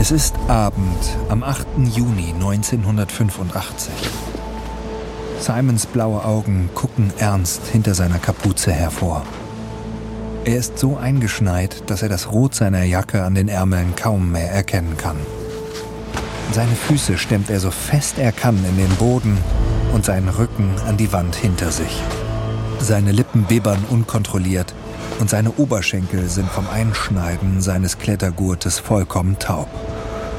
Es ist Abend am 8. Juni 1985. Simons blaue Augen gucken ernst hinter seiner Kapuze hervor. Er ist so eingeschneit, dass er das Rot seiner Jacke an den Ärmeln kaum mehr erkennen kann. Seine Füße stemmt er so fest er kann in den Boden und seinen Rücken an die Wand hinter sich. Seine Lippen bibbern unkontrolliert und seine Oberschenkel sind vom Einschneiden seines Klettergurtes vollkommen taub.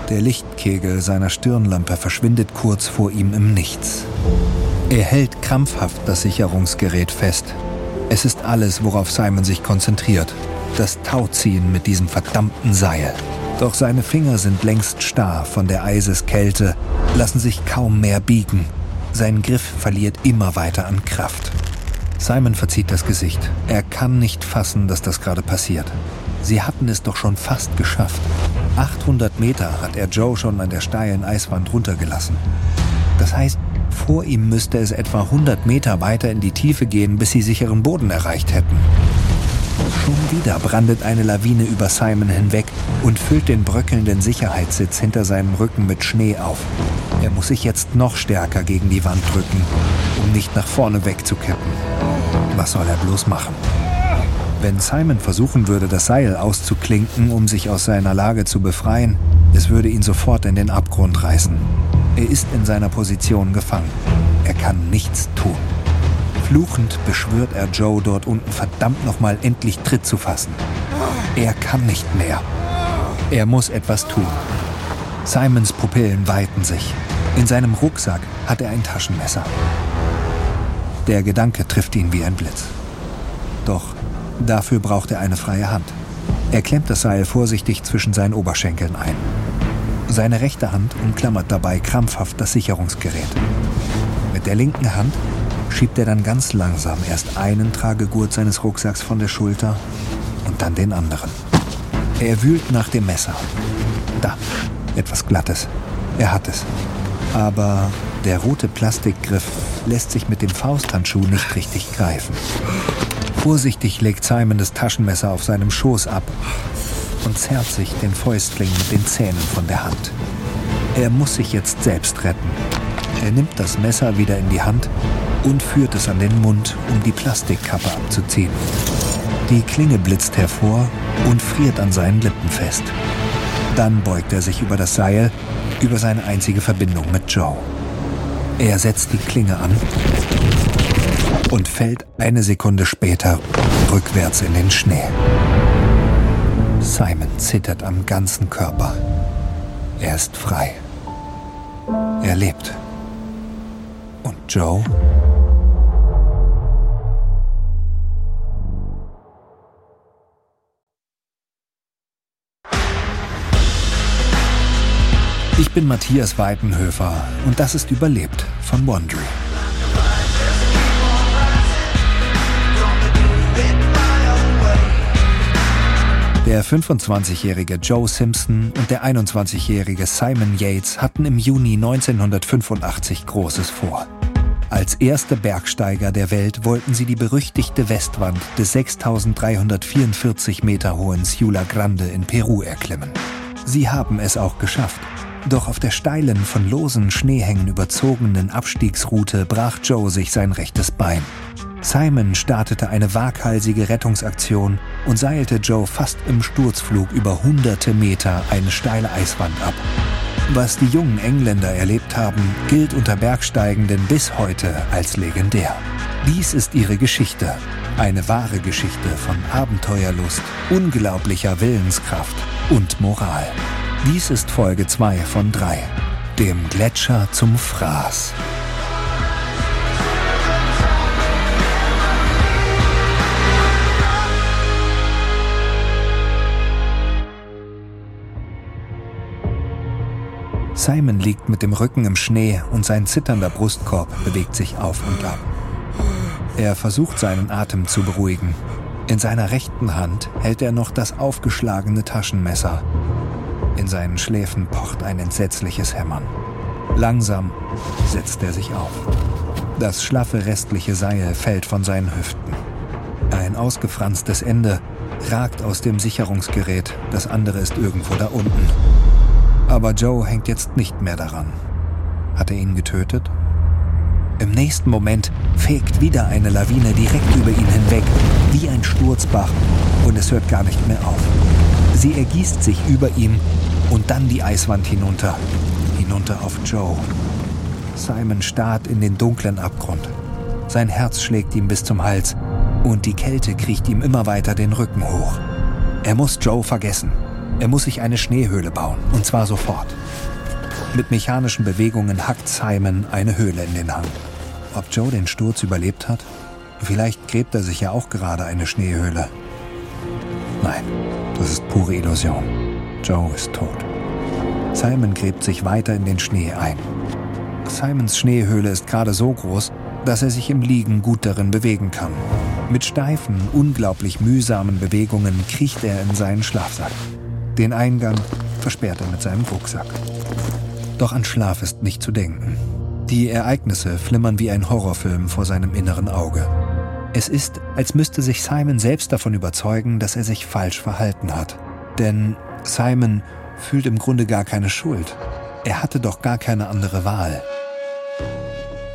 Der Lichtkegel seiner Stirnlampe verschwindet kurz vor ihm im Nichts. Er hält krampfhaft das Sicherungsgerät fest. Es ist alles, worauf Simon sich konzentriert. Das Tauziehen mit diesem verdammten Seil. Doch seine Finger sind längst starr von der Eiseskälte, lassen sich kaum mehr biegen. Sein Griff verliert immer weiter an Kraft. Simon verzieht das Gesicht. Er kann nicht fassen, dass das gerade passiert. Sie hatten es doch schon fast geschafft. 800 Meter hat er Joe schon an der steilen Eiswand runtergelassen. Das heißt, vor ihm müsste es etwa 100 Meter weiter in die Tiefe gehen, bis sie sicheren Boden erreicht hätten. Schon wieder brandet eine Lawine über Simon hinweg und füllt den bröckelnden Sicherheitssitz hinter seinem Rücken mit Schnee auf. Er muss sich jetzt noch stärker gegen die Wand drücken, um nicht nach vorne wegzukippen. Was soll er bloß machen? Wenn Simon versuchen würde, das Seil auszuklinken, um sich aus seiner Lage zu befreien, es würde ihn sofort in den Abgrund reißen. Er ist in seiner Position gefangen. Er kann nichts tun. Fluchend beschwört er Joe dort unten verdammt nochmal endlich Tritt zu fassen. Er kann nicht mehr. Er muss etwas tun. Simons Pupillen weiten sich. In seinem Rucksack hat er ein Taschenmesser. Der Gedanke trifft ihn wie ein Blitz. Doch dafür braucht er eine freie Hand. Er klemmt das Seil vorsichtig zwischen seinen Oberschenkeln ein. Seine rechte Hand umklammert dabei krampfhaft das Sicherungsgerät. Mit der linken Hand schiebt er dann ganz langsam erst einen Tragegurt seines Rucksacks von der Schulter und dann den anderen. Er wühlt nach dem Messer. Da, etwas Glattes. Er hat es. Aber der rote Plastikgriff lässt sich mit dem Fausthandschuh nicht richtig greifen. Vorsichtig legt Simon das Taschenmesser auf seinem Schoß ab und zerrt sich den Fäustling mit den Zähnen von der Hand. Er muss sich jetzt selbst retten. Er nimmt das Messer wieder in die Hand und führt es an den Mund, um die Plastikkappe abzuziehen. Die Klinge blitzt hervor und friert an seinen Lippen fest. Dann beugt er sich über das Seil, über seine einzige Verbindung mit Joe. Er setzt die Klinge an und fällt eine Sekunde später rückwärts in den Schnee. Simon zittert am ganzen Körper. Er ist frei. Er lebt. Und Joe? Ich bin Matthias Weidenhöfer und das ist Überlebt von Wandry. Der 25-jährige Joe Simpson und der 21-jährige Simon Yates hatten im Juni 1985 Großes vor. Als erste Bergsteiger der Welt wollten sie die berüchtigte Westwand des 6344 Meter hohen Ciula Grande in Peru erklimmen. Sie haben es auch geschafft. Doch auf der steilen, von losen Schneehängen überzogenen Abstiegsroute brach Joe sich sein rechtes Bein. Simon startete eine waghalsige Rettungsaktion und seilte Joe fast im Sturzflug über hunderte Meter eine steile Eiswand ab. Was die jungen Engländer erlebt haben, gilt unter Bergsteigenden bis heute als legendär. Dies ist ihre Geschichte. Eine wahre Geschichte von Abenteuerlust, unglaublicher Willenskraft und Moral. Dies ist Folge 2 von 3. Dem Gletscher zum Fraß. Simon liegt mit dem Rücken im Schnee und sein zitternder Brustkorb bewegt sich auf und ab. Er versucht seinen Atem zu beruhigen. In seiner rechten Hand hält er noch das aufgeschlagene Taschenmesser. In seinen Schläfen pocht ein entsetzliches Hämmern. Langsam setzt er sich auf. Das schlaffe restliche Seil fällt von seinen Hüften. Ein ausgefranstes Ende ragt aus dem Sicherungsgerät, das andere ist irgendwo da unten. Aber Joe hängt jetzt nicht mehr daran. Hat er ihn getötet? Im nächsten Moment fegt wieder eine Lawine direkt über ihn hinweg, wie ein Sturzbach, und es hört gar nicht mehr auf. Sie ergießt sich über ihm und dann die Eiswand hinunter, hinunter auf Joe. Simon starrt in den dunklen Abgrund. Sein Herz schlägt ihm bis zum Hals und die Kälte kriecht ihm immer weiter den Rücken hoch. Er muss Joe vergessen. Er muss sich eine Schneehöhle bauen, und zwar sofort. Mit mechanischen Bewegungen hackt Simon eine Höhle in den Hang. Ob Joe den Sturz überlebt hat? Vielleicht gräbt er sich ja auch gerade eine Schneehöhle. Nein, das ist pure Illusion. Joe ist tot. Simon gräbt sich weiter in den Schnee ein. Simons Schneehöhle ist gerade so groß, dass er sich im Liegen gut darin bewegen kann. Mit steifen, unglaublich mühsamen Bewegungen kriecht er in seinen Schlafsack. Den Eingang versperrt er mit seinem Rucksack. Doch an Schlaf ist nicht zu denken. Die Ereignisse flimmern wie ein Horrorfilm vor seinem inneren Auge. Es ist, als müsste sich Simon selbst davon überzeugen, dass er sich falsch verhalten hat. Denn Simon fühlt im Grunde gar keine Schuld. Er hatte doch gar keine andere Wahl.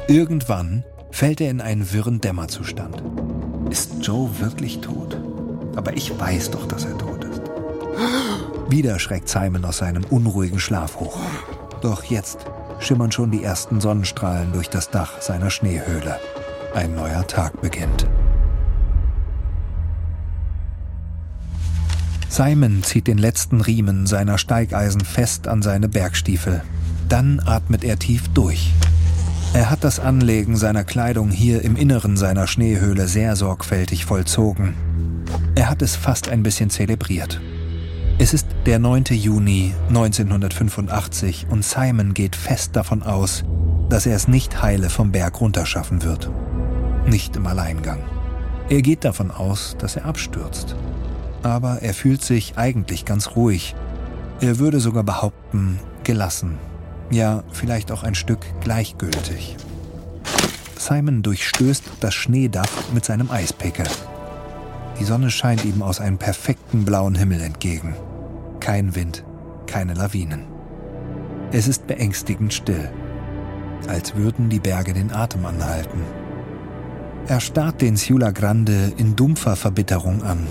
Irgendwann fällt er in einen wirren Dämmerzustand. Ist Joe wirklich tot? Aber ich weiß doch, dass er tot ist. Wieder schreckt Simon aus seinem unruhigen Schlaf hoch. Doch jetzt schimmern schon die ersten Sonnenstrahlen durch das Dach seiner Schneehöhle. Ein neuer Tag beginnt. Simon zieht den letzten Riemen seiner Steigeisen fest an seine Bergstiefel. Dann atmet er tief durch. Er hat das Anlegen seiner Kleidung hier im Inneren seiner Schneehöhle sehr sorgfältig vollzogen. Er hat es fast ein bisschen zelebriert. Es ist der 9. Juni 1985 und Simon geht fest davon aus, dass er es nicht heile vom Berg runterschaffen wird. Nicht im Alleingang. Er geht davon aus, dass er abstürzt. Aber er fühlt sich eigentlich ganz ruhig. Er würde sogar behaupten, gelassen. Ja, vielleicht auch ein Stück gleichgültig. Simon durchstößt das Schneedach mit seinem Eispickel. Die Sonne scheint ihm aus einem perfekten blauen Himmel entgegen. Kein Wind, keine Lawinen. Es ist beängstigend still, als würden die Berge den Atem anhalten. Er starrt den Ciula Grande in dumpfer Verbitterung an.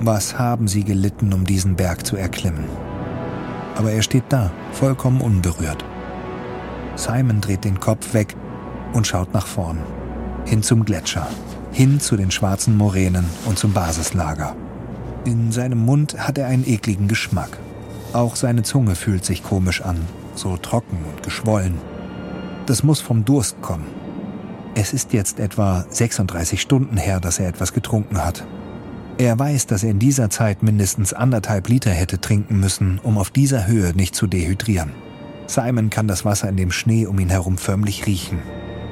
Was haben sie gelitten, um diesen Berg zu erklimmen? Aber er steht da, vollkommen unberührt. Simon dreht den Kopf weg und schaut nach vorn, hin zum Gletscher, hin zu den schwarzen Moränen und zum Basislager. In seinem Mund hat er einen ekligen Geschmack. Auch seine Zunge fühlt sich komisch an, so trocken und geschwollen. Das muss vom Durst kommen. Es ist jetzt etwa 36 Stunden her, dass er etwas getrunken hat. Er weiß, dass er in dieser Zeit mindestens anderthalb Liter hätte trinken müssen, um auf dieser Höhe nicht zu dehydrieren. Simon kann das Wasser in dem Schnee um ihn herum förmlich riechen.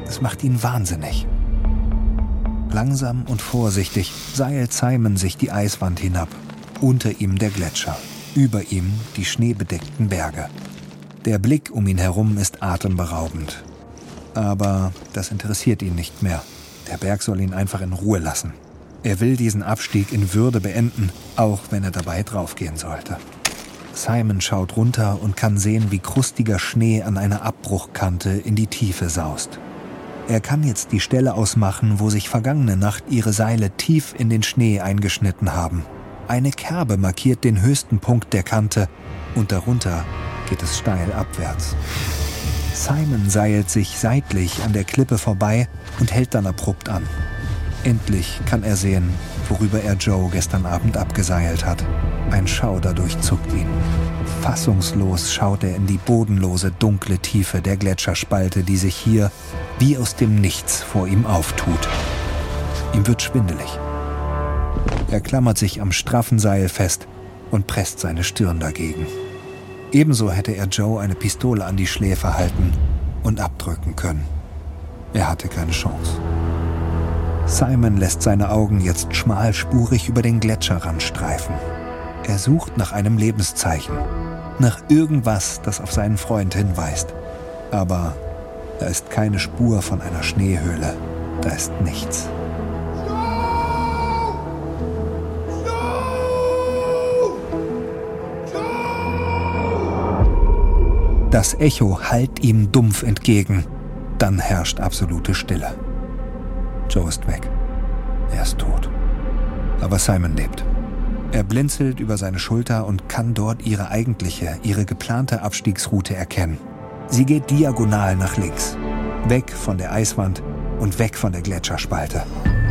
Es macht ihn wahnsinnig. Langsam und vorsichtig seilt Simon sich die Eiswand hinab. Unter ihm der Gletscher, über ihm die schneebedeckten Berge. Der Blick um ihn herum ist atemberaubend. Aber das interessiert ihn nicht mehr. Der Berg soll ihn einfach in Ruhe lassen. Er will diesen Abstieg in Würde beenden, auch wenn er dabei draufgehen sollte. Simon schaut runter und kann sehen, wie krustiger Schnee an einer Abbruchkante in die Tiefe saust. Er kann jetzt die Stelle ausmachen, wo sich vergangene Nacht ihre Seile tief in den Schnee eingeschnitten haben. Eine Kerbe markiert den höchsten Punkt der Kante und darunter geht es steil abwärts. Simon seilt sich seitlich an der Klippe vorbei und hält dann abrupt an. Endlich kann er sehen, worüber er Joe gestern Abend abgeseilt hat. Ein Schauder durchzuckt ihn. Fassungslos schaut er in die bodenlose, dunkle Tiefe der Gletscherspalte, die sich hier wie aus dem Nichts vor ihm auftut. Ihm wird schwindelig. Er klammert sich am straffen Seil fest und presst seine Stirn dagegen. Ebenso hätte er Joe eine Pistole an die Schläfe halten und abdrücken können. Er hatte keine Chance. Simon lässt seine Augen jetzt schmalspurig über den Gletscherrand streifen. Er sucht nach einem Lebenszeichen, nach irgendwas, das auf seinen Freund hinweist. Aber da ist keine Spur von einer Schneehöhle, da ist nichts. Das Echo hallt ihm dumpf entgegen. Dann herrscht absolute Stille. Joe ist weg. Er ist tot. Aber Simon lebt. Er blinzelt über seine Schulter und kann dort ihre eigentliche, ihre geplante Abstiegsroute erkennen. Sie geht diagonal nach links. Weg von der Eiswand und weg von der Gletscherspalte.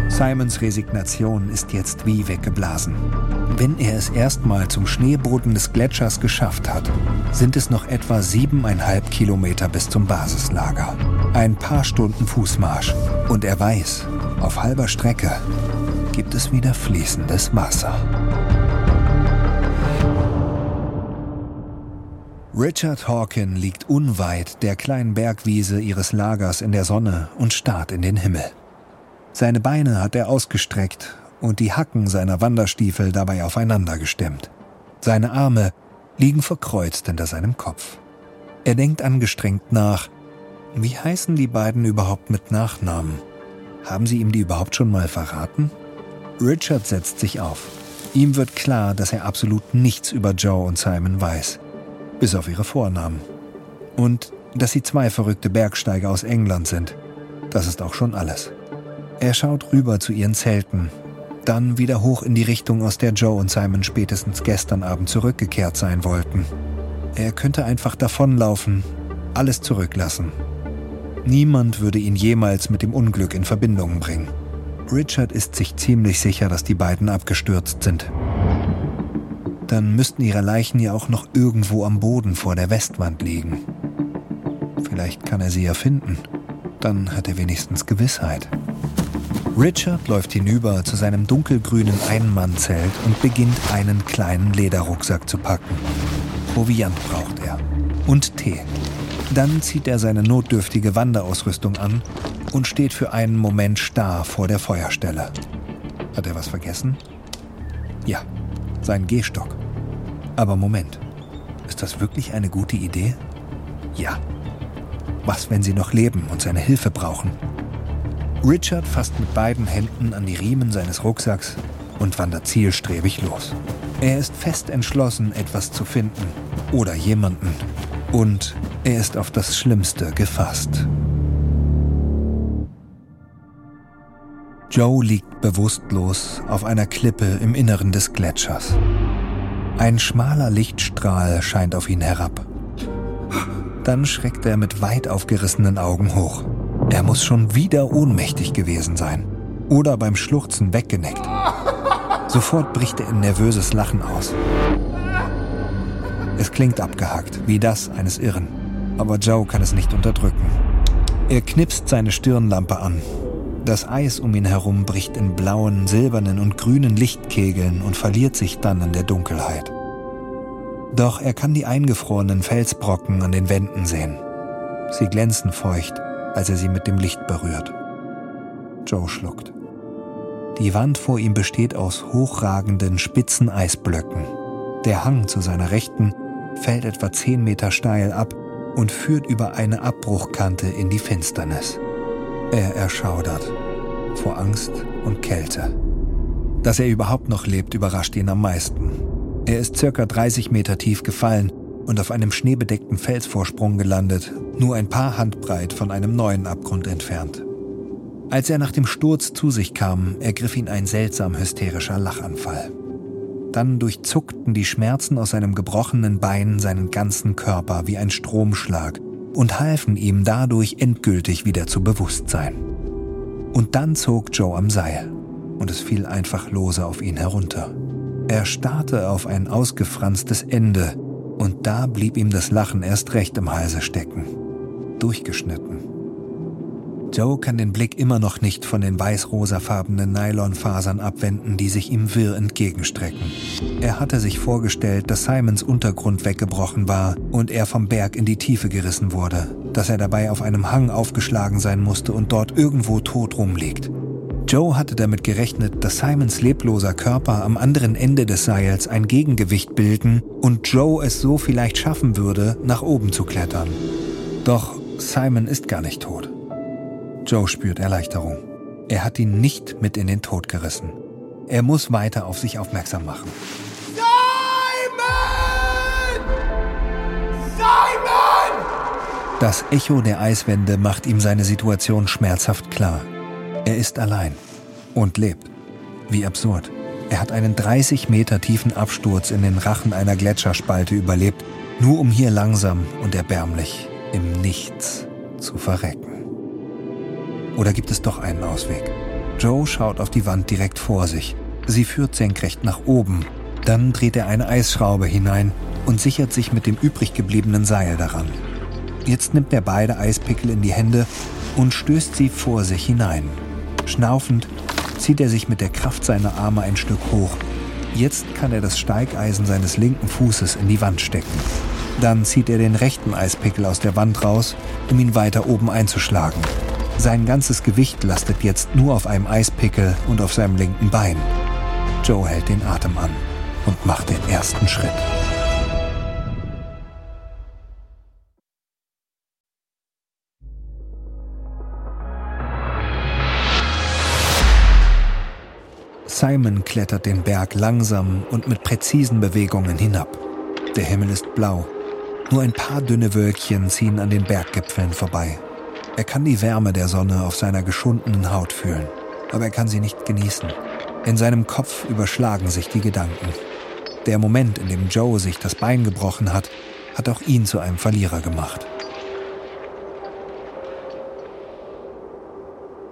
Simons Resignation ist jetzt wie weggeblasen. Wenn er es erstmal zum Schneeboden des Gletschers geschafft hat, sind es noch etwa siebeneinhalb Kilometer bis zum Basislager. Ein paar Stunden Fußmarsch. Und er weiß, auf halber Strecke gibt es wieder fließendes Wasser. Richard Hawkin liegt unweit der kleinen Bergwiese ihres Lagers in der Sonne und starrt in den Himmel. Seine Beine hat er ausgestreckt und die Hacken seiner Wanderstiefel dabei aufeinander gestemmt. Seine Arme liegen verkreuzt hinter seinem Kopf. Er denkt angestrengt nach. Wie heißen die beiden überhaupt mit Nachnamen? Haben sie ihm die überhaupt schon mal verraten? Richard setzt sich auf. Ihm wird klar, dass er absolut nichts über Joe und Simon weiß bis auf ihre Vornamen. Und dass sie zwei verrückte Bergsteiger aus England sind. Das ist auch schon alles. Er schaut rüber zu ihren Zelten, dann wieder hoch in die Richtung, aus der Joe und Simon spätestens gestern Abend zurückgekehrt sein wollten. Er könnte einfach davonlaufen, alles zurücklassen. Niemand würde ihn jemals mit dem Unglück in Verbindung bringen. Richard ist sich ziemlich sicher, dass die beiden abgestürzt sind dann müssten ihre Leichen ja auch noch irgendwo am Boden vor der Westwand liegen. Vielleicht kann er sie ja finden. Dann hat er wenigstens Gewissheit. Richard läuft hinüber zu seinem dunkelgrünen Einmannzelt und beginnt einen kleinen Lederrucksack zu packen. Proviant braucht er. Und Tee. Dann zieht er seine notdürftige Wanderausrüstung an und steht für einen Moment starr vor der Feuerstelle. Hat er was vergessen? Ja, sein Gehstock. Aber Moment, ist das wirklich eine gute Idee? Ja. Was, wenn sie noch leben und seine Hilfe brauchen? Richard fasst mit beiden Händen an die Riemen seines Rucksacks und wandert zielstrebig los. Er ist fest entschlossen, etwas zu finden oder jemanden. Und er ist auf das Schlimmste gefasst. Joe liegt bewusstlos auf einer Klippe im Inneren des Gletschers. Ein schmaler Lichtstrahl scheint auf ihn herab. Dann schreckt er mit weit aufgerissenen Augen hoch. Er muss schon wieder ohnmächtig gewesen sein oder beim Schluchzen weggeneckt. Sofort bricht er in nervöses Lachen aus. Es klingt abgehakt, wie das eines Irren, aber Joe kann es nicht unterdrücken. Er knipst seine Stirnlampe an. Das Eis um ihn herum bricht in blauen, silbernen und grünen Lichtkegeln und verliert sich dann in der Dunkelheit. Doch er kann die eingefrorenen Felsbrocken an den Wänden sehen. Sie glänzen feucht, als er sie mit dem Licht berührt. Joe schluckt. Die Wand vor ihm besteht aus hochragenden, spitzen Eisblöcken. Der Hang zu seiner Rechten fällt etwa zehn Meter steil ab und führt über eine Abbruchkante in die Finsternis. Er erschaudert vor Angst und Kälte. Dass er überhaupt noch lebt, überrascht ihn am meisten. Er ist circa 30 Meter tief gefallen und auf einem schneebedeckten Felsvorsprung gelandet, nur ein paar Handbreit von einem neuen Abgrund entfernt. Als er nach dem Sturz zu sich kam, ergriff ihn ein seltsam hysterischer Lachanfall. Dann durchzuckten die Schmerzen aus seinem gebrochenen Bein seinen ganzen Körper wie ein Stromschlag und halfen ihm dadurch endgültig wieder zu Bewusstsein. Und dann zog Joe am Seil und es fiel einfach lose auf ihn herunter. Er starrte auf ein ausgefranstes Ende und da blieb ihm das Lachen erst recht im Halse stecken. Durchgeschnitten. Joe kann den Blick immer noch nicht von den weiß-rosafarbenen Nylonfasern abwenden, die sich ihm wirr entgegenstrecken. Er hatte sich vorgestellt, dass Simons Untergrund weggebrochen war und er vom Berg in die Tiefe gerissen wurde, dass er dabei auf einem Hang aufgeschlagen sein musste und dort irgendwo tot rumliegt. Joe hatte damit gerechnet, dass Simons lebloser Körper am anderen Ende des Seils ein Gegengewicht bilden und Joe es so vielleicht schaffen würde, nach oben zu klettern. Doch Simon ist gar nicht tot. Joe spürt Erleichterung. Er hat ihn nicht mit in den Tod gerissen. Er muss weiter auf sich aufmerksam machen. Simon! Simon! Das Echo der Eiswände macht ihm seine Situation schmerzhaft klar. Er ist allein und lebt. Wie absurd. Er hat einen 30 Meter tiefen Absturz in den Rachen einer Gletscherspalte überlebt, nur um hier langsam und erbärmlich im Nichts zu verrecken. Oder gibt es doch einen Ausweg? Joe schaut auf die Wand direkt vor sich. Sie führt senkrecht nach oben. Dann dreht er eine Eisschraube hinein und sichert sich mit dem übrig gebliebenen Seil daran. Jetzt nimmt er beide Eispickel in die Hände und stößt sie vor sich hinein. Schnaufend zieht er sich mit der Kraft seiner Arme ein Stück hoch. Jetzt kann er das Steigeisen seines linken Fußes in die Wand stecken. Dann zieht er den rechten Eispickel aus der Wand raus, um ihn weiter oben einzuschlagen. Sein ganzes Gewicht lastet jetzt nur auf einem Eispickel und auf seinem linken Bein. Joe hält den Atem an und macht den ersten Schritt. Simon klettert den Berg langsam und mit präzisen Bewegungen hinab. Der Himmel ist blau. Nur ein paar dünne Wölkchen ziehen an den Berggipfeln vorbei. Er kann die Wärme der Sonne auf seiner geschundenen Haut fühlen, aber er kann sie nicht genießen. In seinem Kopf überschlagen sich die Gedanken. Der Moment, in dem Joe sich das Bein gebrochen hat, hat auch ihn zu einem Verlierer gemacht.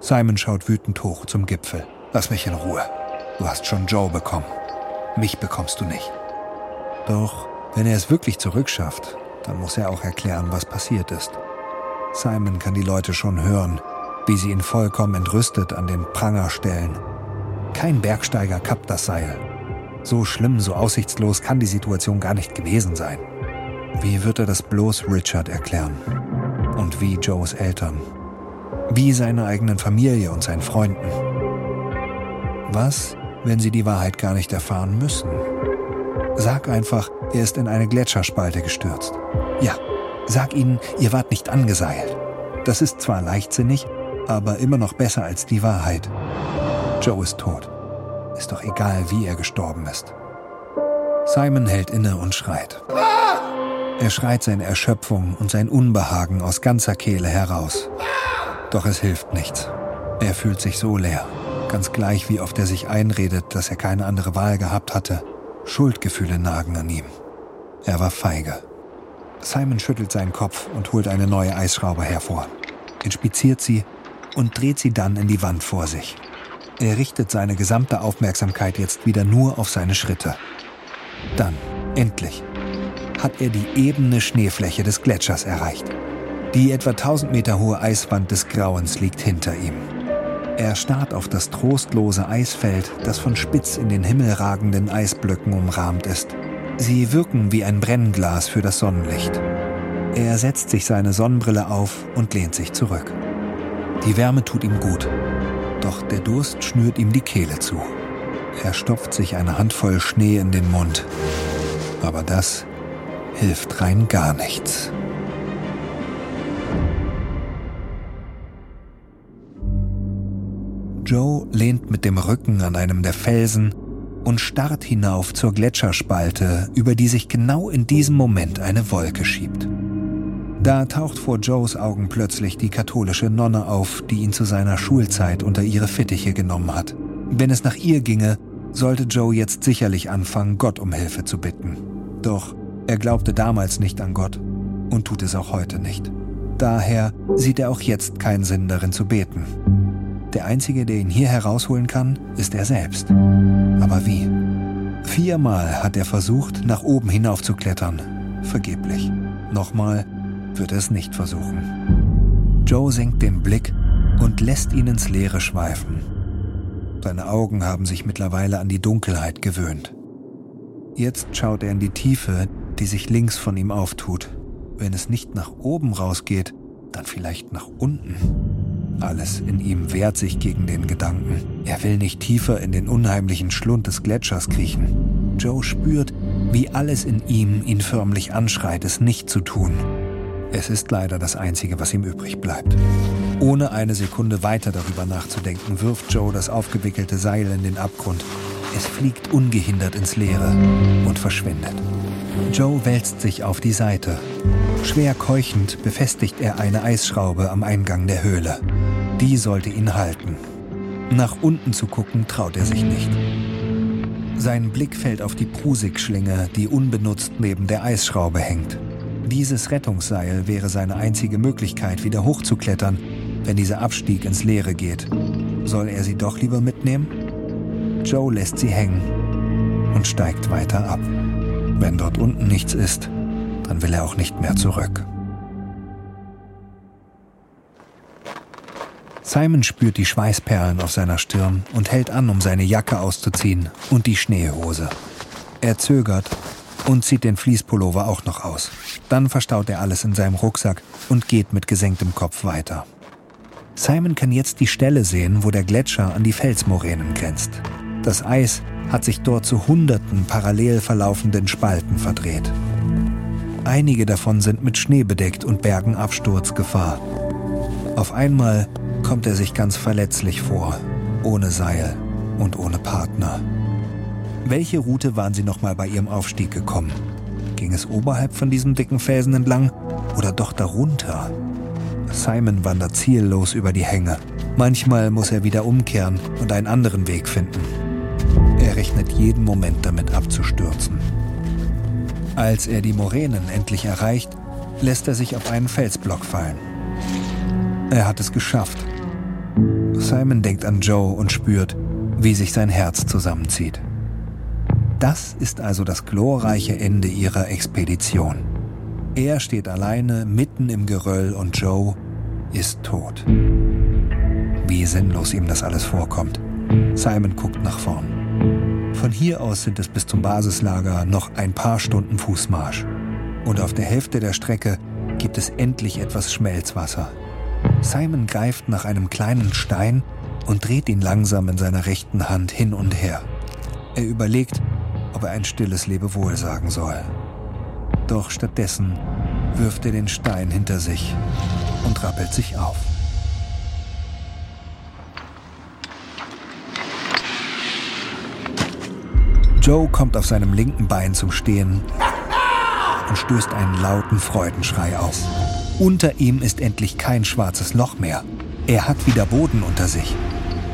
Simon schaut wütend hoch zum Gipfel. Lass mich in Ruhe. Du hast schon Joe bekommen. Mich bekommst du nicht. Doch wenn er es wirklich zurückschafft, dann muss er auch erklären, was passiert ist. Simon kann die Leute schon hören, wie sie ihn vollkommen entrüstet an den Pranger stellen. Kein Bergsteiger kappt das Seil. So schlimm, so aussichtslos kann die Situation gar nicht gewesen sein. Wie wird er das bloß Richard erklären? Und wie Joes Eltern? Wie seiner eigenen Familie und seinen Freunden? Was, wenn sie die Wahrheit gar nicht erfahren müssen. Sag einfach, er ist in eine Gletscherspalte gestürzt. Ja, sag ihnen, ihr wart nicht angeseilt. Das ist zwar leichtsinnig, aber immer noch besser als die Wahrheit. Joe ist tot. Ist doch egal, wie er gestorben ist. Simon hält inne und schreit. Er schreit seine Erschöpfung und sein Unbehagen aus ganzer Kehle heraus. Doch es hilft nichts. Er fühlt sich so leer ganz gleich wie oft er sich einredet, dass er keine andere Wahl gehabt hatte. Schuldgefühle nagen an ihm. Er war feige. Simon schüttelt seinen Kopf und holt eine neue Eisschraube hervor, inspiziert sie und dreht sie dann in die Wand vor sich. Er richtet seine gesamte Aufmerksamkeit jetzt wieder nur auf seine Schritte. Dann, endlich, hat er die ebene Schneefläche des Gletschers erreicht. Die etwa 1000 Meter hohe Eiswand des Grauens liegt hinter ihm. Er starrt auf das trostlose Eisfeld, das von spitz in den Himmel ragenden Eisblöcken umrahmt ist. Sie wirken wie ein Brennglas für das Sonnenlicht. Er setzt sich seine Sonnenbrille auf und lehnt sich zurück. Die Wärme tut ihm gut, doch der Durst schnürt ihm die Kehle zu. Er stopft sich eine Handvoll Schnee in den Mund. Aber das hilft rein gar nichts. Joe lehnt mit dem Rücken an einem der Felsen und starrt hinauf zur Gletscherspalte, über die sich genau in diesem Moment eine Wolke schiebt. Da taucht vor Joes Augen plötzlich die katholische Nonne auf, die ihn zu seiner Schulzeit unter ihre Fittiche genommen hat. Wenn es nach ihr ginge, sollte Joe jetzt sicherlich anfangen, Gott um Hilfe zu bitten. Doch er glaubte damals nicht an Gott und tut es auch heute nicht. Daher sieht er auch jetzt keinen Sinn darin zu beten. Der Einzige, der ihn hier herausholen kann, ist er selbst. Aber wie? Viermal hat er versucht, nach oben hinaufzuklettern. Vergeblich. Nochmal wird er es nicht versuchen. Joe senkt den Blick und lässt ihn ins Leere schweifen. Seine Augen haben sich mittlerweile an die Dunkelheit gewöhnt. Jetzt schaut er in die Tiefe, die sich links von ihm auftut. Wenn es nicht nach oben rausgeht, dann vielleicht nach unten. Alles in ihm wehrt sich gegen den Gedanken. Er will nicht tiefer in den unheimlichen Schlund des Gletschers kriechen. Joe spürt, wie alles in ihm ihn förmlich anschreit, es nicht zu tun. Es ist leider das Einzige, was ihm übrig bleibt. Ohne eine Sekunde weiter darüber nachzudenken, wirft Joe das aufgewickelte Seil in den Abgrund. Es fliegt ungehindert ins Leere und verschwindet. Joe wälzt sich auf die Seite. Schwer keuchend befestigt er eine Eisschraube am Eingang der Höhle. Die sollte ihn halten. Nach unten zu gucken traut er sich nicht. Sein Blick fällt auf die Prusik-Schlinge, die unbenutzt neben der Eisschraube hängt. Dieses Rettungsseil wäre seine einzige Möglichkeit, wieder hochzuklettern, wenn dieser Abstieg ins Leere geht. Soll er sie doch lieber mitnehmen? Joe lässt sie hängen und steigt weiter ab. Wenn dort unten nichts ist, dann will er auch nicht mehr zurück. Simon spürt die Schweißperlen auf seiner Stirn und hält an, um seine Jacke auszuziehen und die Schneehose. Er zögert und zieht den Fließpullover auch noch aus. Dann verstaut er alles in seinem Rucksack und geht mit gesenktem Kopf weiter. Simon kann jetzt die Stelle sehen, wo der Gletscher an die Felsmoränen grenzt. Das Eis hat sich dort zu hunderten parallel verlaufenden Spalten verdreht. Einige davon sind mit Schnee bedeckt und bergen Absturzgefahr. Auf einmal kommt er sich ganz verletzlich vor, ohne Seil und ohne Partner. Welche Route waren sie nochmal bei ihrem Aufstieg gekommen? Ging es oberhalb von diesem dicken Felsen entlang oder doch darunter? Simon wandert ziellos über die Hänge. Manchmal muss er wieder umkehren und einen anderen Weg finden. Er rechnet jeden Moment damit abzustürzen. Als er die Moränen endlich erreicht, lässt er sich auf einen Felsblock fallen. Er hat es geschafft. Simon denkt an Joe und spürt, wie sich sein Herz zusammenzieht. Das ist also das glorreiche Ende ihrer Expedition. Er steht alleine mitten im Geröll und Joe ist tot. Wie sinnlos ihm das alles vorkommt. Simon guckt nach vorn. Von hier aus sind es bis zum Basislager noch ein paar Stunden Fußmarsch. Und auf der Hälfte der Strecke gibt es endlich etwas Schmelzwasser. Simon greift nach einem kleinen Stein und dreht ihn langsam in seiner rechten Hand hin und her. Er überlegt, ob er ein stilles Lebewohl sagen soll. Doch stattdessen wirft er den Stein hinter sich und rappelt sich auf. Joe kommt auf seinem linken Bein zum Stehen und stößt einen lauten Freudenschrei aus. Unter ihm ist endlich kein schwarzes Loch mehr. Er hat wieder Boden unter sich.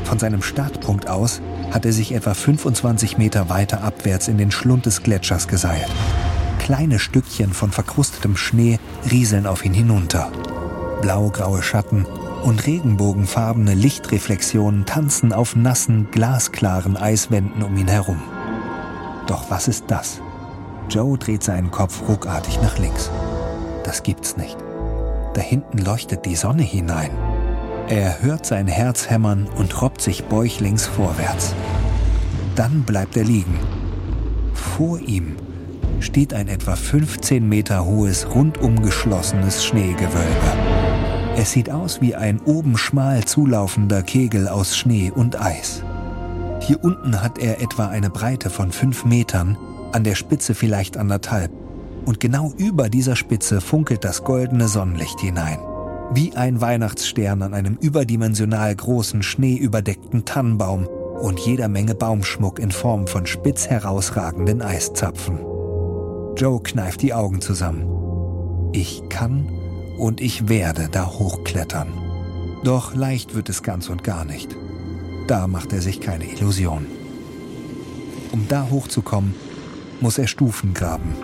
Von seinem Startpunkt aus hat er sich etwa 25 Meter weiter abwärts in den Schlund des Gletschers geseilt. Kleine Stückchen von verkrustetem Schnee rieseln auf ihn hinunter. Blaugraue Schatten und regenbogenfarbene Lichtreflexionen tanzen auf nassen, glasklaren Eiswänden um ihn herum. Doch was ist das? Joe dreht seinen Kopf ruckartig nach links. Das gibt's nicht. Da hinten leuchtet die Sonne hinein. Er hört sein Herz hämmern und robbt sich bäuchlings vorwärts. Dann bleibt er liegen. Vor ihm steht ein etwa 15 Meter hohes, rundum geschlossenes Schneegewölbe. Es sieht aus wie ein oben schmal zulaufender Kegel aus Schnee und Eis. Hier unten hat er etwa eine Breite von fünf Metern, an der Spitze vielleicht anderthalb. Und genau über dieser Spitze funkelt das goldene Sonnenlicht hinein wie ein Weihnachtsstern an einem überdimensional großen schneeüberdeckten Tannenbaum und jeder Menge Baumschmuck in Form von spitz herausragenden Eiszapfen. Joe kneift die Augen zusammen. Ich kann und ich werde da hochklettern. Doch leicht wird es ganz und gar nicht. Da macht er sich keine Illusion. Um da hochzukommen, muss er Stufen graben.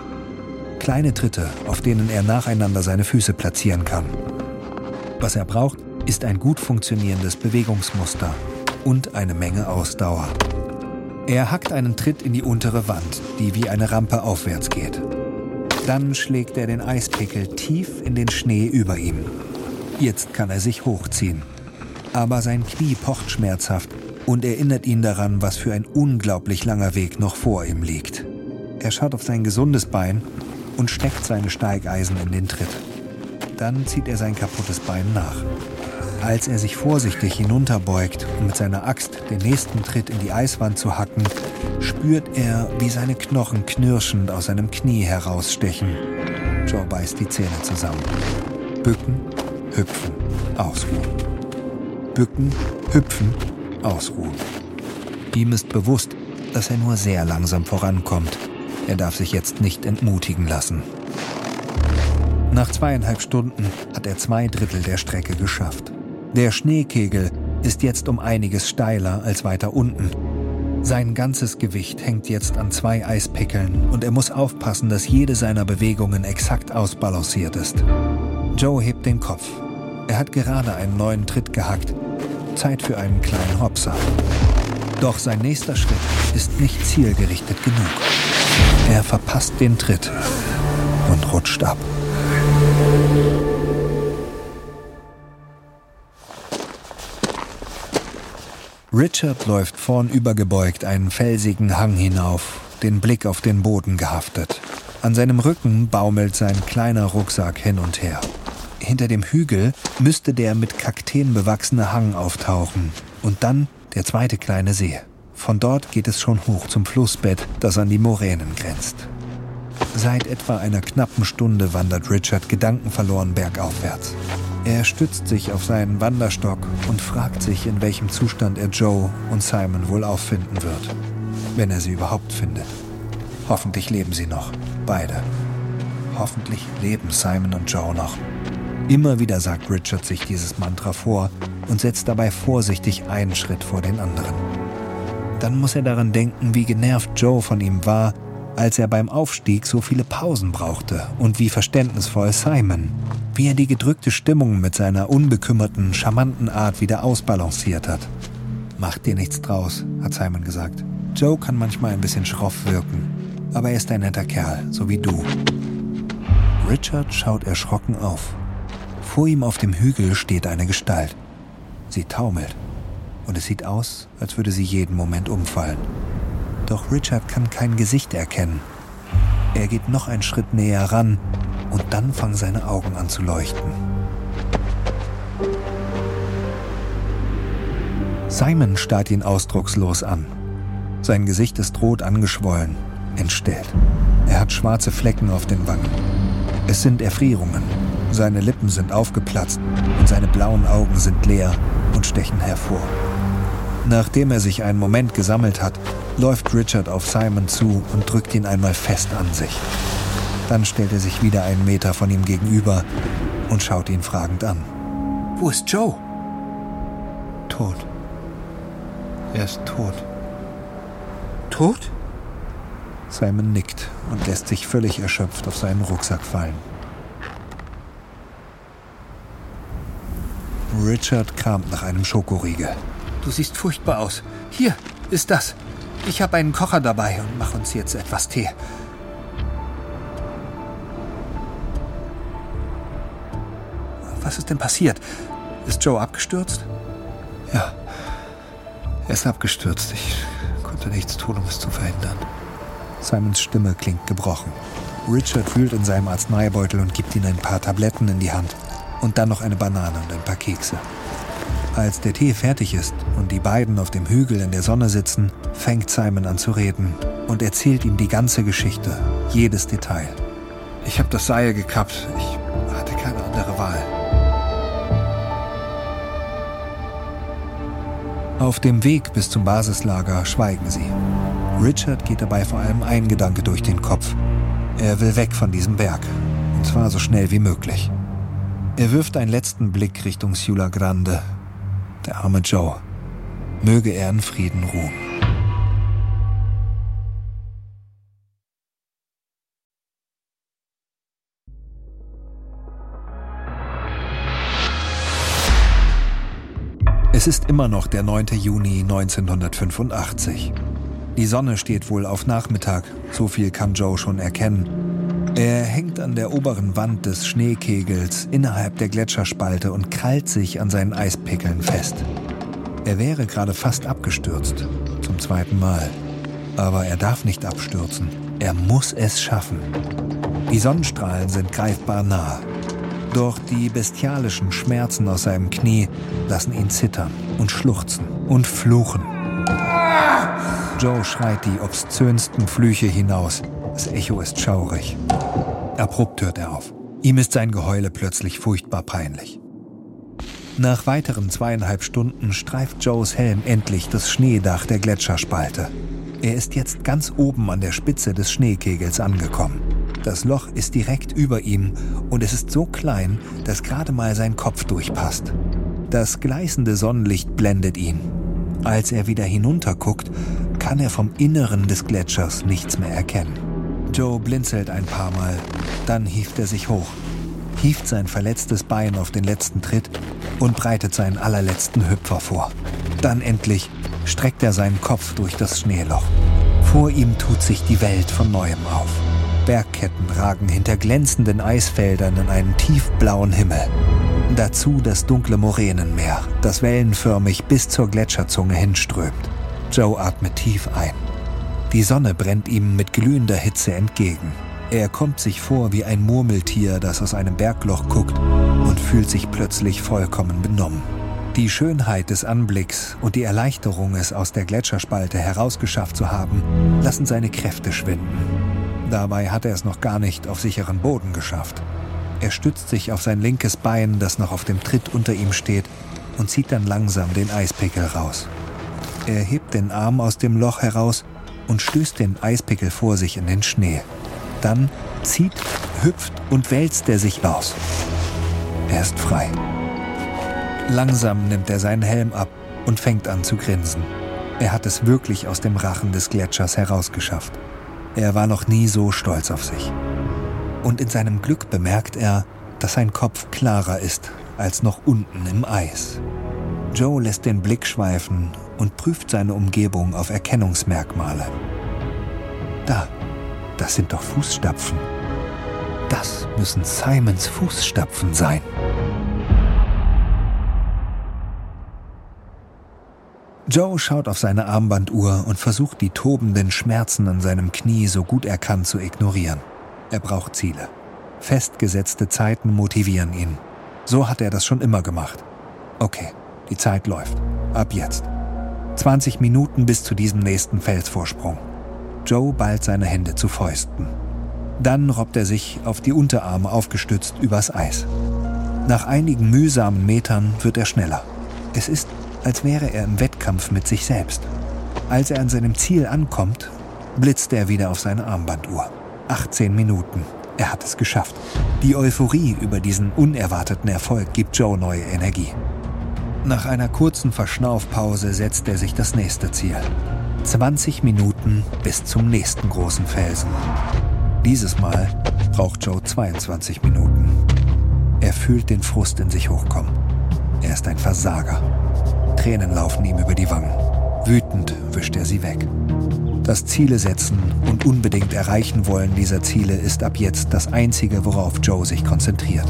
Kleine Tritte, auf denen er nacheinander seine Füße platzieren kann. Was er braucht, ist ein gut funktionierendes Bewegungsmuster und eine Menge Ausdauer. Er hackt einen Tritt in die untere Wand, die wie eine Rampe aufwärts geht. Dann schlägt er den Eispickel tief in den Schnee über ihm. Jetzt kann er sich hochziehen. Aber sein Knie pocht schmerzhaft und erinnert ihn daran, was für ein unglaublich langer Weg noch vor ihm liegt. Er schaut auf sein gesundes Bein und steckt seine Steigeisen in den Tritt. Dann zieht er sein kaputtes Bein nach. Als er sich vorsichtig hinunterbeugt, um mit seiner Axt den nächsten Tritt in die Eiswand zu hacken, spürt er, wie seine Knochen knirschend aus seinem Knie herausstechen. Joe beißt die Zähne zusammen. Bücken, hüpfen, ausruhen. Bücken, hüpfen, ausruhen. Ihm ist bewusst, dass er nur sehr langsam vorankommt. Er darf sich jetzt nicht entmutigen lassen. Nach zweieinhalb Stunden hat er zwei Drittel der Strecke geschafft. Der Schneekegel ist jetzt um einiges steiler als weiter unten. Sein ganzes Gewicht hängt jetzt an zwei Eispickeln und er muss aufpassen, dass jede seiner Bewegungen exakt ausbalanciert ist. Joe hebt den Kopf. Er hat gerade einen neuen Tritt gehackt. Zeit für einen kleinen Hopser. Doch sein nächster Schritt ist nicht zielgerichtet genug. Er verpasst den Tritt und rutscht ab. Richard läuft vornübergebeugt einen felsigen Hang hinauf, den Blick auf den Boden gehaftet. An seinem Rücken baumelt sein kleiner Rucksack hin und her. Hinter dem Hügel müsste der mit Kakteen bewachsene Hang auftauchen und dann der zweite kleine See. Von dort geht es schon hoch zum Flussbett, das an die Moränen grenzt. Seit etwa einer knappen Stunde wandert Richard gedankenverloren bergaufwärts. Er stützt sich auf seinen Wanderstock und fragt sich, in welchem Zustand er Joe und Simon wohl auffinden wird. Wenn er sie überhaupt findet. Hoffentlich leben sie noch. Beide. Hoffentlich leben Simon und Joe noch. Immer wieder sagt Richard sich dieses Mantra vor und setzt dabei vorsichtig einen Schritt vor den anderen. Dann muss er daran denken, wie genervt Joe von ihm war, als er beim Aufstieg so viele Pausen brauchte und wie verständnisvoll Simon, wie er die gedrückte Stimmung mit seiner unbekümmerten, charmanten Art wieder ausbalanciert hat. Mach dir nichts draus, hat Simon gesagt. Joe kann manchmal ein bisschen schroff wirken, aber er ist ein netter Kerl, so wie du. Richard schaut erschrocken auf. Vor ihm auf dem Hügel steht eine Gestalt. Sie taumelt und es sieht aus, als würde sie jeden Moment umfallen. Doch Richard kann kein Gesicht erkennen. Er geht noch einen Schritt näher ran und dann fangen seine Augen an zu leuchten. Simon starrt ihn ausdruckslos an. Sein Gesicht ist rot angeschwollen, entstellt. Er hat schwarze Flecken auf den Wangen. Es sind Erfrierungen. Seine Lippen sind aufgeplatzt und seine blauen Augen sind leer und stechen hervor. Nachdem er sich einen Moment gesammelt hat, läuft Richard auf Simon zu und drückt ihn einmal fest an sich. Dann stellt er sich wieder einen Meter von ihm gegenüber und schaut ihn fragend an. Wo ist Joe? Tot. Er ist tot. Tot? Simon nickt und lässt sich völlig erschöpft auf seinen Rucksack fallen. Richard kramt nach einem Schokoriegel. Du siehst furchtbar aus. Hier ist das. Ich habe einen Kocher dabei und mach uns jetzt etwas Tee. Was ist denn passiert? Ist Joe abgestürzt? Ja, er ist abgestürzt. Ich konnte nichts tun, um es zu verhindern. Simons Stimme klingt gebrochen. Richard wühlt in seinem Arzneibeutel und gibt ihm ein paar Tabletten in die Hand. Und dann noch eine Banane und ein paar Kekse. Als der Tee fertig ist und die beiden auf dem Hügel in der Sonne sitzen, fängt Simon an zu reden und erzählt ihm die ganze Geschichte, jedes Detail. Ich habe das Seil gekappt. Ich hatte keine andere Wahl. Auf dem Weg bis zum Basislager schweigen sie. Richard geht dabei vor allem ein Gedanke durch den Kopf. Er will weg von diesem Berg. Und zwar so schnell wie möglich. Er wirft einen letzten Blick Richtung Sula Grande der arme Joe. Möge er in Frieden ruhen. Es ist immer noch der 9. Juni 1985. Die Sonne steht wohl auf Nachmittag, so viel kann Joe schon erkennen. Er hängt an der oberen Wand des Schneekegels innerhalb der Gletscherspalte und krallt sich an seinen Eispickeln fest. Er wäre gerade fast abgestürzt, zum zweiten Mal. Aber er darf nicht abstürzen. Er muss es schaffen. Die Sonnenstrahlen sind greifbar nah. Doch die bestialischen Schmerzen aus seinem Knie lassen ihn zittern und schluchzen und fluchen. Joe schreit die obszönsten Flüche hinaus. Das Echo ist schaurig. Abrupt hört er auf. Ihm ist sein Geheule plötzlich furchtbar peinlich. Nach weiteren zweieinhalb Stunden streift Joes Helm endlich das Schneedach der Gletscherspalte. Er ist jetzt ganz oben an der Spitze des Schneekegels angekommen. Das Loch ist direkt über ihm und es ist so klein, dass gerade mal sein Kopf durchpasst. Das gleißende Sonnenlicht blendet ihn. Als er wieder hinunterguckt, kann er vom Inneren des Gletschers nichts mehr erkennen. Joe blinzelt ein paar Mal, dann hieft er sich hoch, hieft sein verletztes Bein auf den letzten Tritt und breitet seinen allerletzten Hüpfer vor. Dann endlich streckt er seinen Kopf durch das Schneeloch. Vor ihm tut sich die Welt von neuem auf. Bergketten ragen hinter glänzenden Eisfeldern in einen tiefblauen Himmel. Dazu das dunkle Moränenmeer, das wellenförmig bis zur Gletscherzunge hinströmt. Joe atmet tief ein. Die Sonne brennt ihm mit glühender Hitze entgegen. Er kommt sich vor wie ein Murmeltier, das aus einem Bergloch guckt und fühlt sich plötzlich vollkommen benommen. Die Schönheit des Anblicks und die Erleichterung, es aus der Gletscherspalte herausgeschafft zu haben, lassen seine Kräfte schwinden. Dabei hat er es noch gar nicht auf sicheren Boden geschafft. Er stützt sich auf sein linkes Bein, das noch auf dem Tritt unter ihm steht, und zieht dann langsam den Eispickel raus. Er hebt den Arm aus dem Loch heraus und stößt den Eispickel vor sich in den Schnee. Dann zieht, hüpft und wälzt er sich aus. Er ist frei. Langsam nimmt er seinen Helm ab und fängt an zu grinsen. Er hat es wirklich aus dem Rachen des Gletschers herausgeschafft. Er war noch nie so stolz auf sich. Und in seinem Glück bemerkt er, dass sein Kopf klarer ist als noch unten im Eis. Joe lässt den Blick schweifen und prüft seine Umgebung auf Erkennungsmerkmale. Da, das sind doch Fußstapfen. Das müssen Simons Fußstapfen sein. Joe schaut auf seine Armbanduhr und versucht die tobenden Schmerzen an seinem Knie so gut er kann zu ignorieren. Er braucht Ziele. Festgesetzte Zeiten motivieren ihn. So hat er das schon immer gemacht. Okay, die Zeit läuft. Ab jetzt. 20 Minuten bis zu diesem nächsten Felsvorsprung. Joe ballt seine Hände zu Fäusten. Dann robbt er sich auf die Unterarme aufgestützt übers Eis. Nach einigen mühsamen Metern wird er schneller. Es ist, als wäre er im Wettkampf mit sich selbst. Als er an seinem Ziel ankommt, blitzt er wieder auf seine Armbanduhr. 18 Minuten. Er hat es geschafft. Die Euphorie über diesen unerwarteten Erfolg gibt Joe neue Energie. Nach einer kurzen Verschnaufpause setzt er sich das nächste Ziel. 20 Minuten bis zum nächsten großen Felsen. Dieses Mal braucht Joe 22 Minuten. Er fühlt den Frust in sich hochkommen. Er ist ein Versager. Tränen laufen ihm über die Wangen. Wütend wischt er sie weg. Das Ziele setzen und unbedingt erreichen wollen dieser Ziele ist ab jetzt das Einzige, worauf Joe sich konzentriert.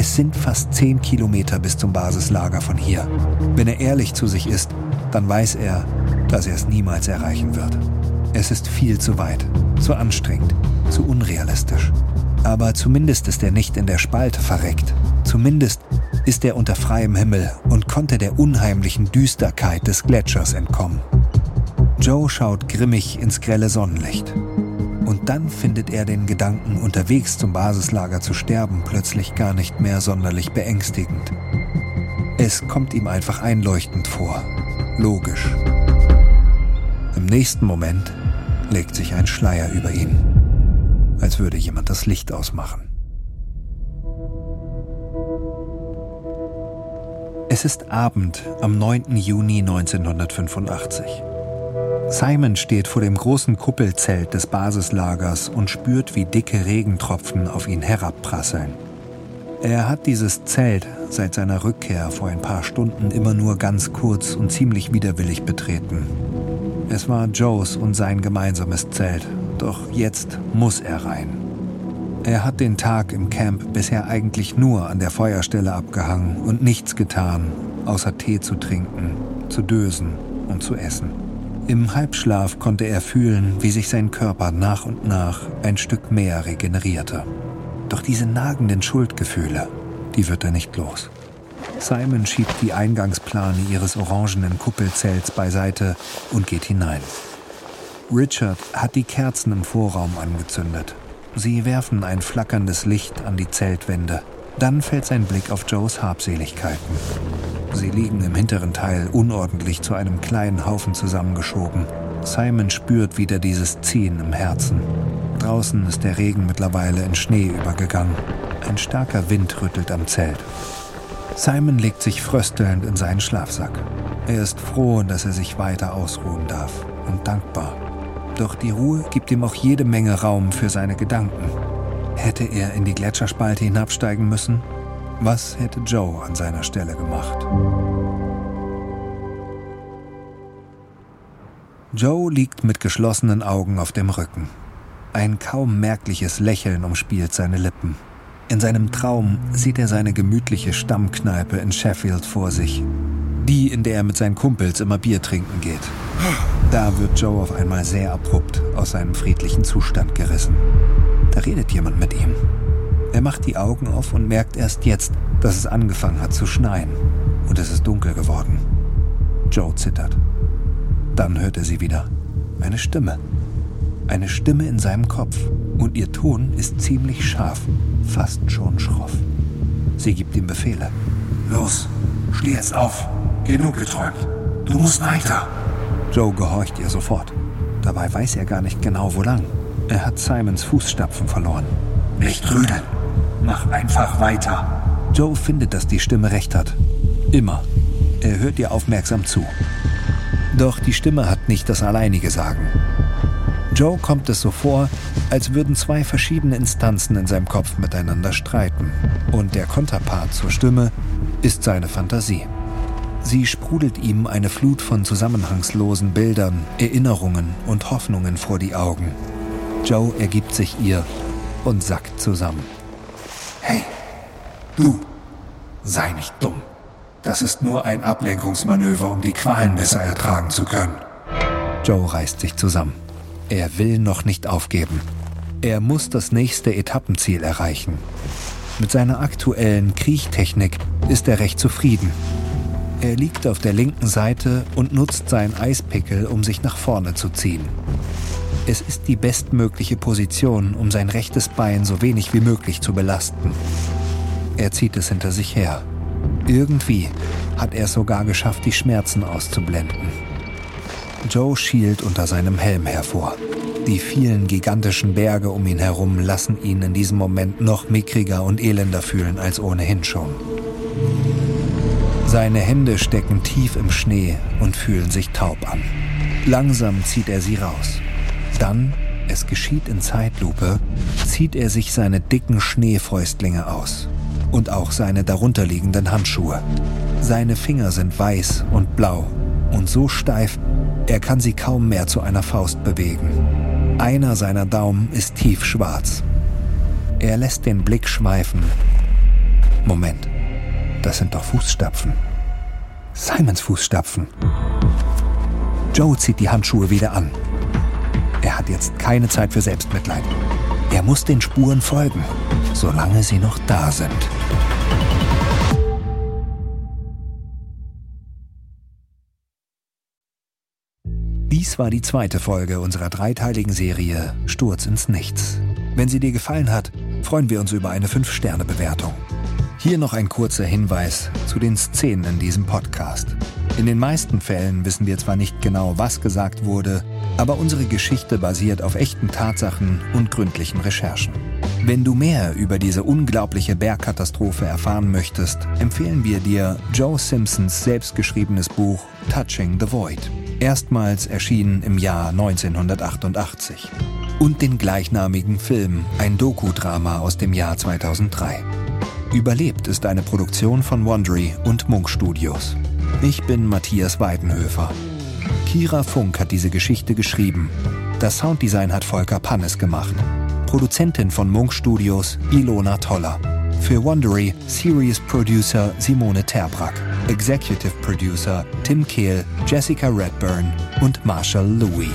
Es sind fast zehn Kilometer bis zum Basislager von hier. Wenn er ehrlich zu sich ist, dann weiß er, dass er es niemals erreichen wird. Es ist viel zu weit, zu anstrengend, zu unrealistisch. Aber zumindest ist er nicht in der Spalte verreckt. Zumindest ist er unter freiem Himmel und konnte der unheimlichen Düsterkeit des Gletschers entkommen. Joe schaut grimmig ins grelle Sonnenlicht. Und dann findet er den Gedanken, unterwegs zum Basislager zu sterben, plötzlich gar nicht mehr sonderlich beängstigend. Es kommt ihm einfach einleuchtend vor. Logisch. Im nächsten Moment legt sich ein Schleier über ihn, als würde jemand das Licht ausmachen. Es ist Abend am 9. Juni 1985. Simon steht vor dem großen Kuppelzelt des Basislagers und spürt, wie dicke Regentropfen auf ihn herabprasseln. Er hat dieses Zelt seit seiner Rückkehr vor ein paar Stunden immer nur ganz kurz und ziemlich widerwillig betreten. Es war Joes und sein gemeinsames Zelt, doch jetzt muss er rein. Er hat den Tag im Camp bisher eigentlich nur an der Feuerstelle abgehangen und nichts getan, außer Tee zu trinken, zu dösen und zu essen. Im Halbschlaf konnte er fühlen, wie sich sein Körper nach und nach ein Stück mehr regenerierte. Doch diese nagenden Schuldgefühle, die wird er nicht los. Simon schiebt die Eingangsplane ihres orangenen Kuppelzelts beiseite und geht hinein. Richard hat die Kerzen im Vorraum angezündet. Sie werfen ein flackerndes Licht an die Zeltwände. Dann fällt sein Blick auf Joes Habseligkeiten. Sie liegen im hinteren Teil unordentlich zu einem kleinen Haufen zusammengeschoben. Simon spürt wieder dieses Ziehen im Herzen. Draußen ist der Regen mittlerweile in Schnee übergegangen. Ein starker Wind rüttelt am Zelt. Simon legt sich fröstelnd in seinen Schlafsack. Er ist froh, dass er sich weiter ausruhen darf und dankbar. Doch die Ruhe gibt ihm auch jede Menge Raum für seine Gedanken. Hätte er in die Gletscherspalte hinabsteigen müssen? Was hätte Joe an seiner Stelle gemacht? Joe liegt mit geschlossenen Augen auf dem Rücken. Ein kaum merkliches Lächeln umspielt seine Lippen. In seinem Traum sieht er seine gemütliche Stammkneipe in Sheffield vor sich. Die, in der er mit seinen Kumpels immer Bier trinken geht. Da wird Joe auf einmal sehr abrupt aus seinem friedlichen Zustand gerissen. Da redet jemand mit ihm. Er macht die Augen auf und merkt erst jetzt, dass es angefangen hat zu schneien. Und es ist dunkel geworden. Joe zittert. Dann hört er sie wieder. Eine Stimme. Eine Stimme in seinem Kopf. Und ihr Ton ist ziemlich scharf, fast schon schroff. Sie gibt ihm Befehle. Los, steh jetzt auf. Genug geträumt. Du musst weiter. Joe gehorcht ihr sofort. Dabei weiß er gar nicht genau, wo lang. Er hat Simons Fußstapfen verloren. Nicht rüdeln. Mach einfach weiter. Joe findet, dass die Stimme recht hat. Immer. Er hört ihr aufmerksam zu. Doch die Stimme hat nicht das alleinige Sagen. Joe kommt es so vor, als würden zwei verschiedene Instanzen in seinem Kopf miteinander streiten. Und der Konterpart zur Stimme ist seine Fantasie. Sie sprudelt ihm eine Flut von zusammenhangslosen Bildern, Erinnerungen und Hoffnungen vor die Augen. Joe ergibt sich ihr und sackt zusammen. Hey, du, sei nicht dumm. Das ist nur ein Ablenkungsmanöver, um die Qualen besser ertragen zu können. Joe reißt sich zusammen. Er will noch nicht aufgeben. Er muss das nächste Etappenziel erreichen. Mit seiner aktuellen Kriechtechnik ist er recht zufrieden. Er liegt auf der linken Seite und nutzt seinen Eispickel, um sich nach vorne zu ziehen. Es ist die bestmögliche Position, um sein rechtes Bein so wenig wie möglich zu belasten. Er zieht es hinter sich her. Irgendwie hat er es sogar geschafft, die Schmerzen auszublenden. Joe schielt unter seinem Helm hervor. Die vielen gigantischen Berge um ihn herum lassen ihn in diesem Moment noch mickriger und elender fühlen als ohnehin schon. Seine Hände stecken tief im Schnee und fühlen sich taub an. Langsam zieht er sie raus. Dann, es geschieht in Zeitlupe, zieht er sich seine dicken Schneefäustlinge aus und auch seine darunterliegenden Handschuhe. Seine Finger sind weiß und blau und so steif, er kann sie kaum mehr zu einer Faust bewegen. Einer seiner Daumen ist tiefschwarz. Er lässt den Blick schweifen. Moment, das sind doch Fußstapfen. Simons Fußstapfen. Joe zieht die Handschuhe wieder an. Er hat jetzt keine Zeit für Selbstmitleid. Er muss den Spuren folgen, solange sie noch da sind. Dies war die zweite Folge unserer dreiteiligen Serie Sturz ins Nichts. Wenn sie dir gefallen hat, freuen wir uns über eine 5-Sterne-Bewertung. Hier noch ein kurzer Hinweis zu den Szenen in diesem Podcast. In den meisten Fällen wissen wir zwar nicht genau, was gesagt wurde, aber unsere Geschichte basiert auf echten Tatsachen und gründlichen Recherchen. Wenn du mehr über diese unglaubliche Bergkatastrophe erfahren möchtest, empfehlen wir dir Joe Simpsons selbstgeschriebenes Buch Touching the Void, erstmals erschienen im Jahr 1988, und den gleichnamigen Film, ein Doku-Drama aus dem Jahr 2003. Überlebt ist eine Produktion von Wondery und Munk Studios. Ich bin Matthias Weidenhöfer. Kira Funk hat diese Geschichte geschrieben. Das Sounddesign hat Volker Pannes gemacht. Produzentin von Munk Studios Ilona Toller. Für Wondery Series Producer Simone Terbrack. Executive Producer Tim Kehl, Jessica Redburn und Marshall Louis.